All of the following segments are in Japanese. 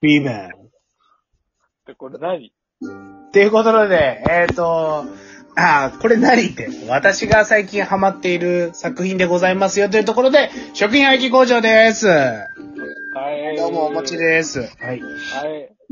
ビバン。で、これ何？っていうことで、えっ、と、あーこれ何って、私が最近ハマっている作品でございますよというところで、食品廃棄工場です。はい。どうも、お持ちです。はい。はい。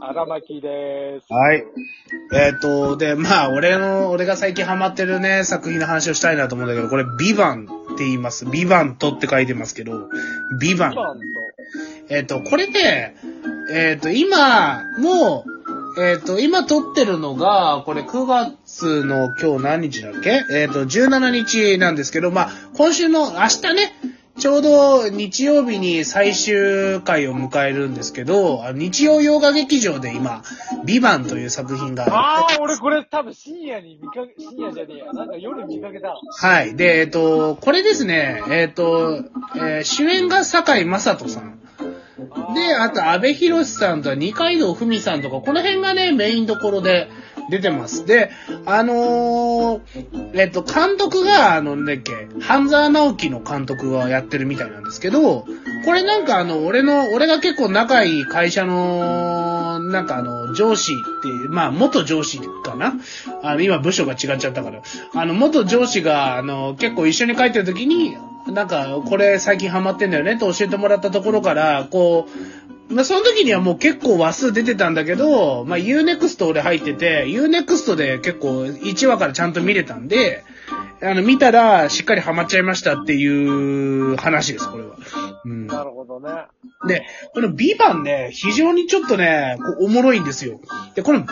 荒巻でーす。はい。えっ、と、で、まあ、俺の、俺が最近ハマってるね、作品の話をしたいなと思うんだけど、これ、ビバンって言います。ビバントって書いてますけど、ビバン。えっ、と、これね、えっ、と、今、もう、えっ、と、今撮ってるのが、これ9月の今日何日だっけ？えっ、と、17日なんですけど、まあ、今週の明日ね、ちょうど日曜日に最終回を迎えるんですけど、日曜洋画劇場で今、ビバンという作品がああ、俺これ多分深夜に見かけ、深夜じゃねえや。なんか夜見かけた。はい。で、えっ、と、これですね、えっ、と、えー主演が堺雅人さん。で、あと、安部寛さんと二階堂ふみさんとか、この辺がね、メインどころで出てます。で、あのーえっと、監督が、あの、なんだっけ、半沢直樹の監督がやってるみたいなんですけど、これなんかあの、俺の、俺が結構仲いい会社の、なんかあの、上司っていう、まあ、元上司かな？あの、今部署が違っちゃったから、あの、元上司が、あの、結構一緒に帰ってる時に、なんか、これ最近ハマってんだよねと教えてもらったところから、こう、まあ、その時にはもう結構話数出てたんだけど、まあ、Unext 俺入ってて、Unext で結構1話からちゃんと見れたんで、あの、見たらしっかりハマっちゃいましたっていう話です、これは。うん。なるほどね。で、このビバンね、非常にちょっとね、おもろいんですよ。で、この、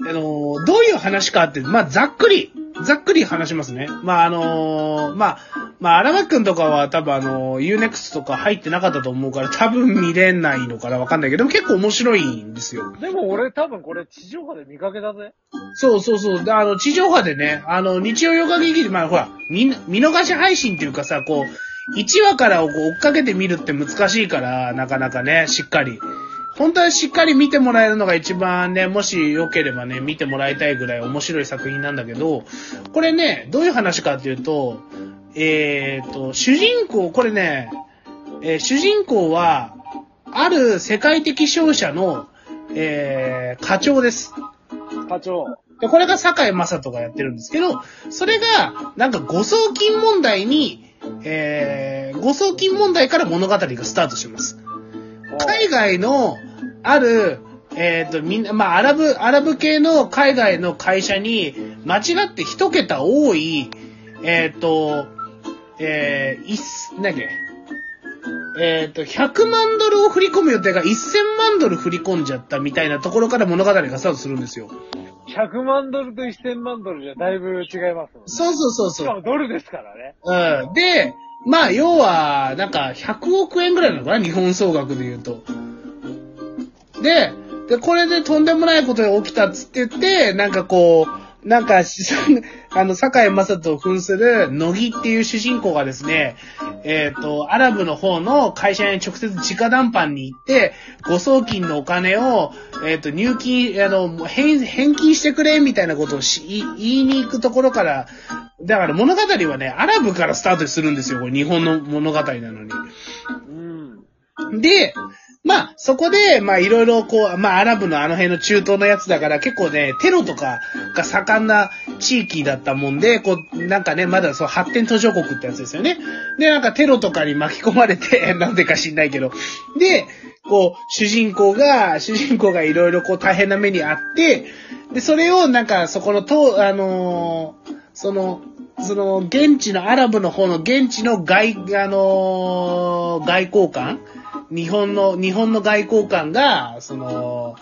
あのーどういう話かって、まあ、ざっくり、ざっくり話しますね。まあ、あのーまあ、まあ、荒牧くんとかは多分あのー、Unext とか入ってなかったと思うから多分見れないのかなわかんないけど、結構面白いんですよ。でも俺多分これ地上波で見かけたぜ。そうそうそう。であの、地上波でね、あの、日曜洋画劇場、まあ、ほら、見、見逃し配信っていうかさ、こう、1話からをこう追っかけて見るって難しいから、なかなかね、しっかり。本当はしっかり見てもらえるのが一番ね、もし良ければね、見てもらいたいぐらい面白い作品なんだけど、これね、どういう話かっていうと、えーと、主人公、これね、えー主人公は、ある世界的商社の、えー課長です。課長。で、これが堺雅人がやってるんですけど、それが、なんか誤送金問題に、えー、誤送金問題から物語がスタートします。海外の、ある、えっ、と、みんな、まあ、アラブ、アラブ系の海外の会社に、間違って一桁多い、えっ、と、えー、いっ、なんだっけ、えっ、と、100万ドルを振り込む予定が1000万ドル振り込んじゃったみたいなところから物語がスタートするんですよ。100万ドルと1000万ドルじゃだいぶ違いますもんね。そうそうそうしそう。かもドルですからね。うん。で、まあ、要は、なんか、100億円ぐらいなのかな？日本総額で言うと。で、で、これでとんでもないことが起きたっつって言って、なんかこう、なんか、し あの、坂井正人を扮する、乃木っていう主人公がですね、えっ、と、アラブの方の会社に直接直談判に行って、誤送金のお金を、えっ、と、入金、あの、返、返金してくれ、みたいなことをし言い言いに行くところから、だから物語はね、アラブからスタートするんですよ、これ日本の物語なのに。うん。で、まあ、そこで、まあ、いろいろこう、まあ、アラブのあの辺の中東のやつだから、結構ね、テロとかが盛んな地域だったもんで、こう、なんかね、まだそう、発展途上国ってやつですよね。で、なんかテロとかに巻き込まれて、なんでか知んないけど。で、こう、主人公が、主人公がいろいろこう大変な目にあって、で、それをなんか、そこの、と、あのーその、その、現地の、アラブの方の現地の外、あのー外交官日本の、日本の外交官が、その、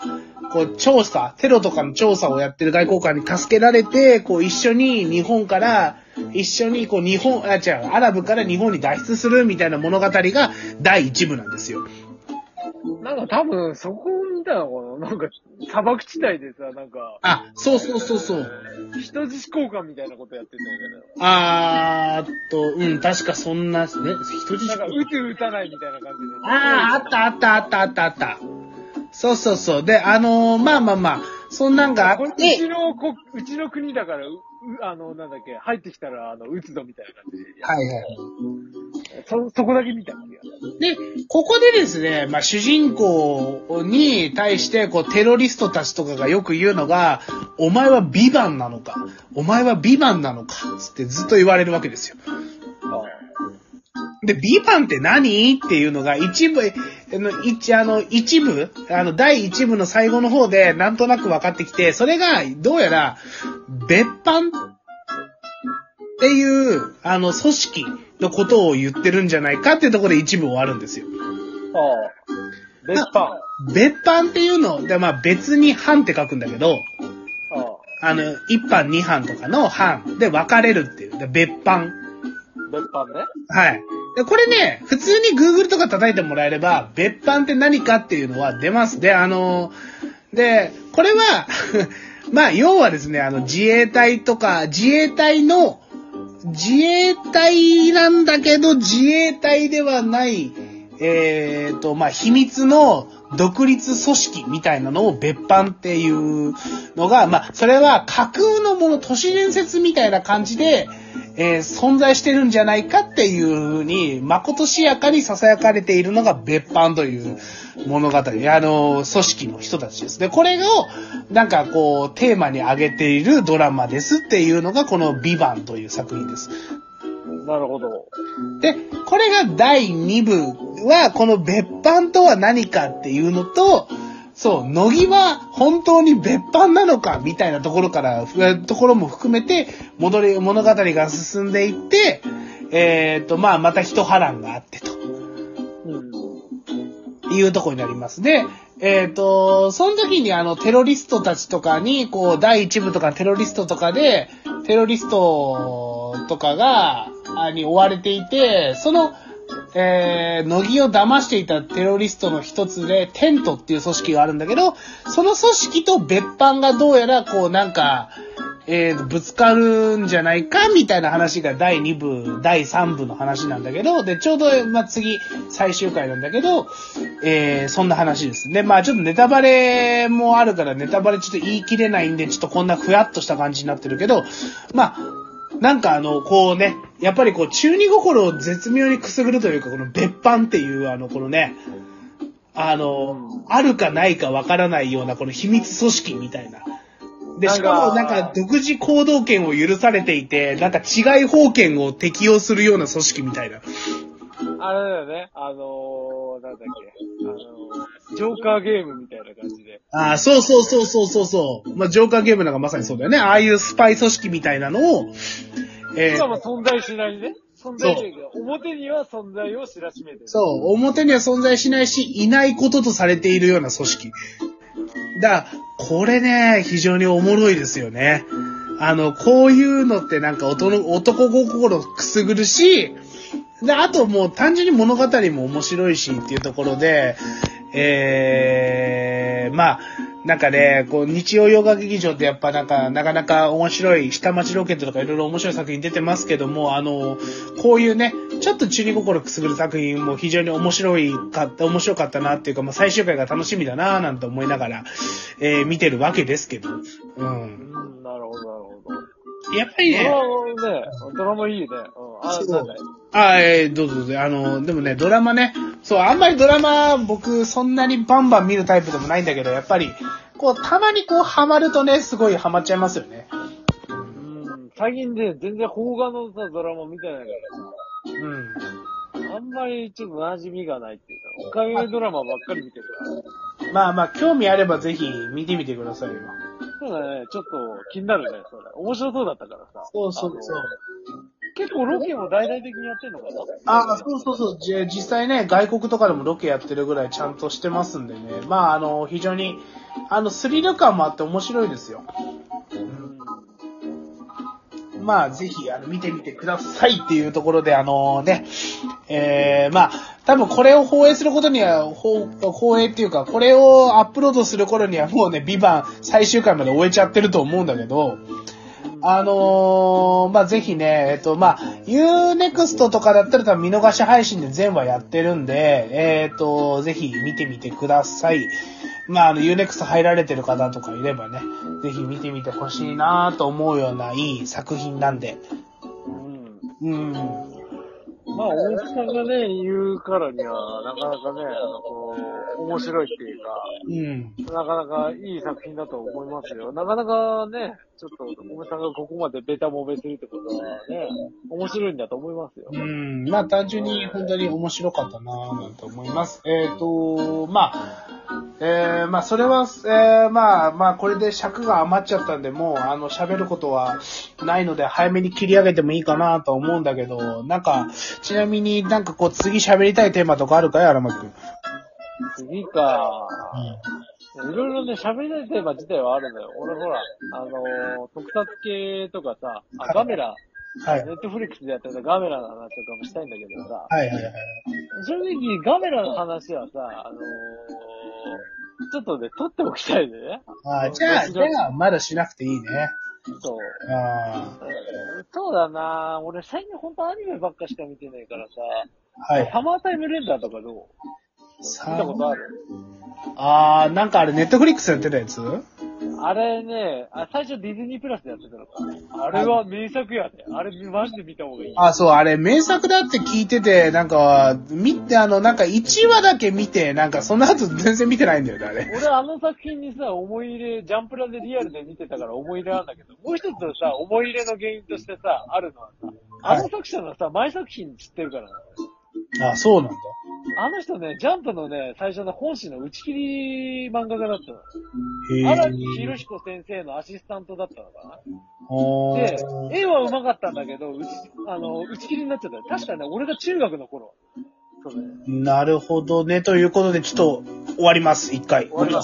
こう、調査、テロとかの調査をやってる外交官に助けられて、こう、一緒に日本から、一緒に、こう、日本、あ、違う、アラブから日本に脱出するみたいな物語が第一部なんですよ。なんか多分、そこみたいなのかななんか、砂漠地帯でさ、なんか、あ、そうそうそうそう。人質交換みたいなことやってたんあーっと、うん、確かそんな、ね、人質。なんか、撃つ撃たないみたいな感じで。ああ、あったあったあったあったあった。そうそうそう。で、あのーまあまあまあ、そんなんがあって、ちのこ、うちの国だから、う、うあの、なんだっけ、入ってきたら、あの、撃つぞみたいな感じで。はいはい。そ、そこだけ見た。で、ここでですね、まあ、主人公に対して、こう、テロリストたちとかがよく言うのが、お前はビバンなのかお前はビバンなのかつってずっと言われるわけですよ。で、ビバンって何っていうのが一部、あの、一、あの、一部、あの、第一部の最後の方でなんとなく分かってきて、それが、どうやら、別班っていう、あの、組織のことを言ってるんじゃないかっていうところで一部終わるんですよ。ああ。別班。別班っていうの、で、まあ別に班って書くんだけど、ああ。あの、一班二班とかの班で分かれるっていう。で別班。別班ね。はい。で、これね、普通に Google とか叩いてもらえれば、別班って何かっていうのは出ます。で、あの、で、これは、まあ、要はですね、あの、自衛隊とか、自衛隊の、自衛隊なんだけど、自衛隊ではない、えーと、まあ、秘密の独立組織みたいなのを別班っていうのが、まあ、それは架空のもの、都市伝説みたいな感じで、えー存在してるんじゃないかっていうふうに、まことしやかに囁かれているのが別班という物語、あの、組織の人たちですね。これを、なんかこう、テーマに挙げているドラマですっていうのが、このビバンという作品です。なるほど。で、これが第2部は、この別班とは何かっていうのと、そう、乃木は本当に別班なのかみたいなところから、ふところも含めて、戻り、物語が進んでいって、えっ、と、まあ、また一波乱があってと。うん。いうところになります。で、えっ、と、その時にあの、テロリストたちとかに、こう、第一部とかテロリストとかで、テロリストとかが、あに追われていて、その、えー、乃木を騙していたテロリストの一つで、テントっていう組織があるんだけど、その組織と別班がどうやら、こう、なんか、えー、ぶつかるんじゃないかみたいな話が第2部、第3部の話なんだけど、で、ちょうど、まあ、次、最終回なんだけど、えー、そんな話です。で、まあちょっとネタバレもあるから、ネタバレちょっと言い切れないんで、ちょっとこんなふやっとした感じになってるけど、まあ、なんかあの、こうね、やっぱりこう、中二心を絶妙にくすぐるというか、この別班っていう、あの、このね、あの、あるかないかわからないような、この秘密組織みたいな。で、しかもなんか独自行動権を許されていて、なんか違い法権を適用するような組織みたいな。あれだよね。あのー、なんだっけ。あのー、ジョーカーゲームみたいな感じで。ああ、そうそうそうそうそうそう。まあ、ジョーカーゲームなんかまさにそうだよね。ああいうスパイ組織みたいなのを、え今ーも存在しないね。存在してるけど、表には存在を知らしめてる。そう、表には存在しないし、いないこととされているような組織。だこれね、非常におもろいですよね。あの、こういうのってなんか男の男心くすぐるし、で、あともう単純に物語も面白いしっていうところで、えー、まあ、なんかね、こう、日曜洋画劇場ってやっぱなんか、なかなか面白い、下町ロケットとかいろいろ面白い作品出てますけども、あの、こういうね、ちょっと中二心くすぐる作品も非常に面白いかった、面白かったなっていうか、まあ最終回が楽しみだななんて思いながら、えー見てるわけですけど、うん。うん、なるほど、なるほど。やっぱりね、ドラマね、ドラマいいね。うん。あ、そうだいあ、えーどうぞどうぞ。あの、でもね、ドラマね、そう、あんまりドラマ、僕、そんなにバンバン見るタイプでもないんだけど、やっぱり、こう、たまにこう、ハマるとね、すごいハマっちゃいますよね。うん。最近ね、全然邦画のさ、ドラマ見てないからうん。さ、あんまりちょっと馴染みがないっていうか、おかげドラマばっかり見てるから。まあまあ、興味あればぜひ見てみてくださいよ。そうだね、ちょっと気になるね、それ。面白そうだったからさ。そうそうそう。結構ロケも大々的にやってんのかな？あ、そうそうそう。じ実際ね、外国とかでもロケやってるぐらいちゃんとしてますんでね。まあ、あの、非常に、あの、スリル感もあって面白いですよ。うん。まあ、ぜひ、あの、見てみてくださいっていうところで、あのね、えー、まあ、多分これを放映することには、放放映っていうか、これをアップロードする頃にはもうね、ビバン最終回まで終えちゃってると思うんだけど、あのー、まあ、ぜひね、えっと、まあ、Unext とかだったら多分見逃し配信で全話やってるんで、えっと、ぜひ見てみてください。まあ、あの、Unext 入られてる方とかいればね、ぜひ見てみてほしいなと思うようないい作品なんで、うん。うん。まあ、大木さんがね、言うからには、なかなかね、あの、こう、面白いっていうか、うん。なかなかいい作品だと思いますよ。なかなかね、ちょっと、大木さんがここまでベタ揉めするってことはね、面白いんだと思いますよ。うん。まあ単純に本当に面白かったなぁなんて思います。えっ、と、まあ、えー、まあそれは、えー、まあまあこれで尺が余っちゃったんで、もうあの喋ることはないので早めに切り上げてもいいかなと思うんだけど、なんか、ちなみになんかこう次喋りたいテーマとかあるかい？荒牧くん。次か。いろいろね、喋りたいテーマ自体はあるのよ。俺ほら、あのー特撮系とかさ、あ、ガメラ、はい。ネットフリックスでやってたガメラの話とかもしたいんだけどさ、はいはいはい。正直ガメラの話はさ、あのー ちょっとね、撮っておきたいね。あーじゃあ、じゃあ、まだしなくていいね。そう。あそうだな俺最近ほんとアニメばっかしか見てないからさ、ーはい。サマータイムレンダーとかどう？見たことある？あー、なんかあれ、ネットフリックスやってたやつ？あれね、あ最初ディズニープラスでやってたのか。あれは名作やで。あれマジで見た方がいい。あ、そう、あれ、名作だって聞いてて、なんか、見て、あの、なんか1話だけ見て、なんかその後全然見てないんだよね、あれ。俺あの作品にさ、思い入れ、ジャンプラでリアルで見てたから思い入れあるんだけど、もう一つさ、思い入れの原因としてさ、あるのはさ、あの作者のさ、前作品知ってるからな。あ、そうなんだ。あの人ね、ジャンプのね、最初の本誌の打ち切り漫画家だったの。へ荒木ぇ博彦先生のアシスタントだったのかな。ー。で、絵は上手かったんだけど、打ち、あの、打ち切りになっちゃったよ。確かね、俺が中学の頃。なるほどね。ということで、ちょっと終わります、一回。終わります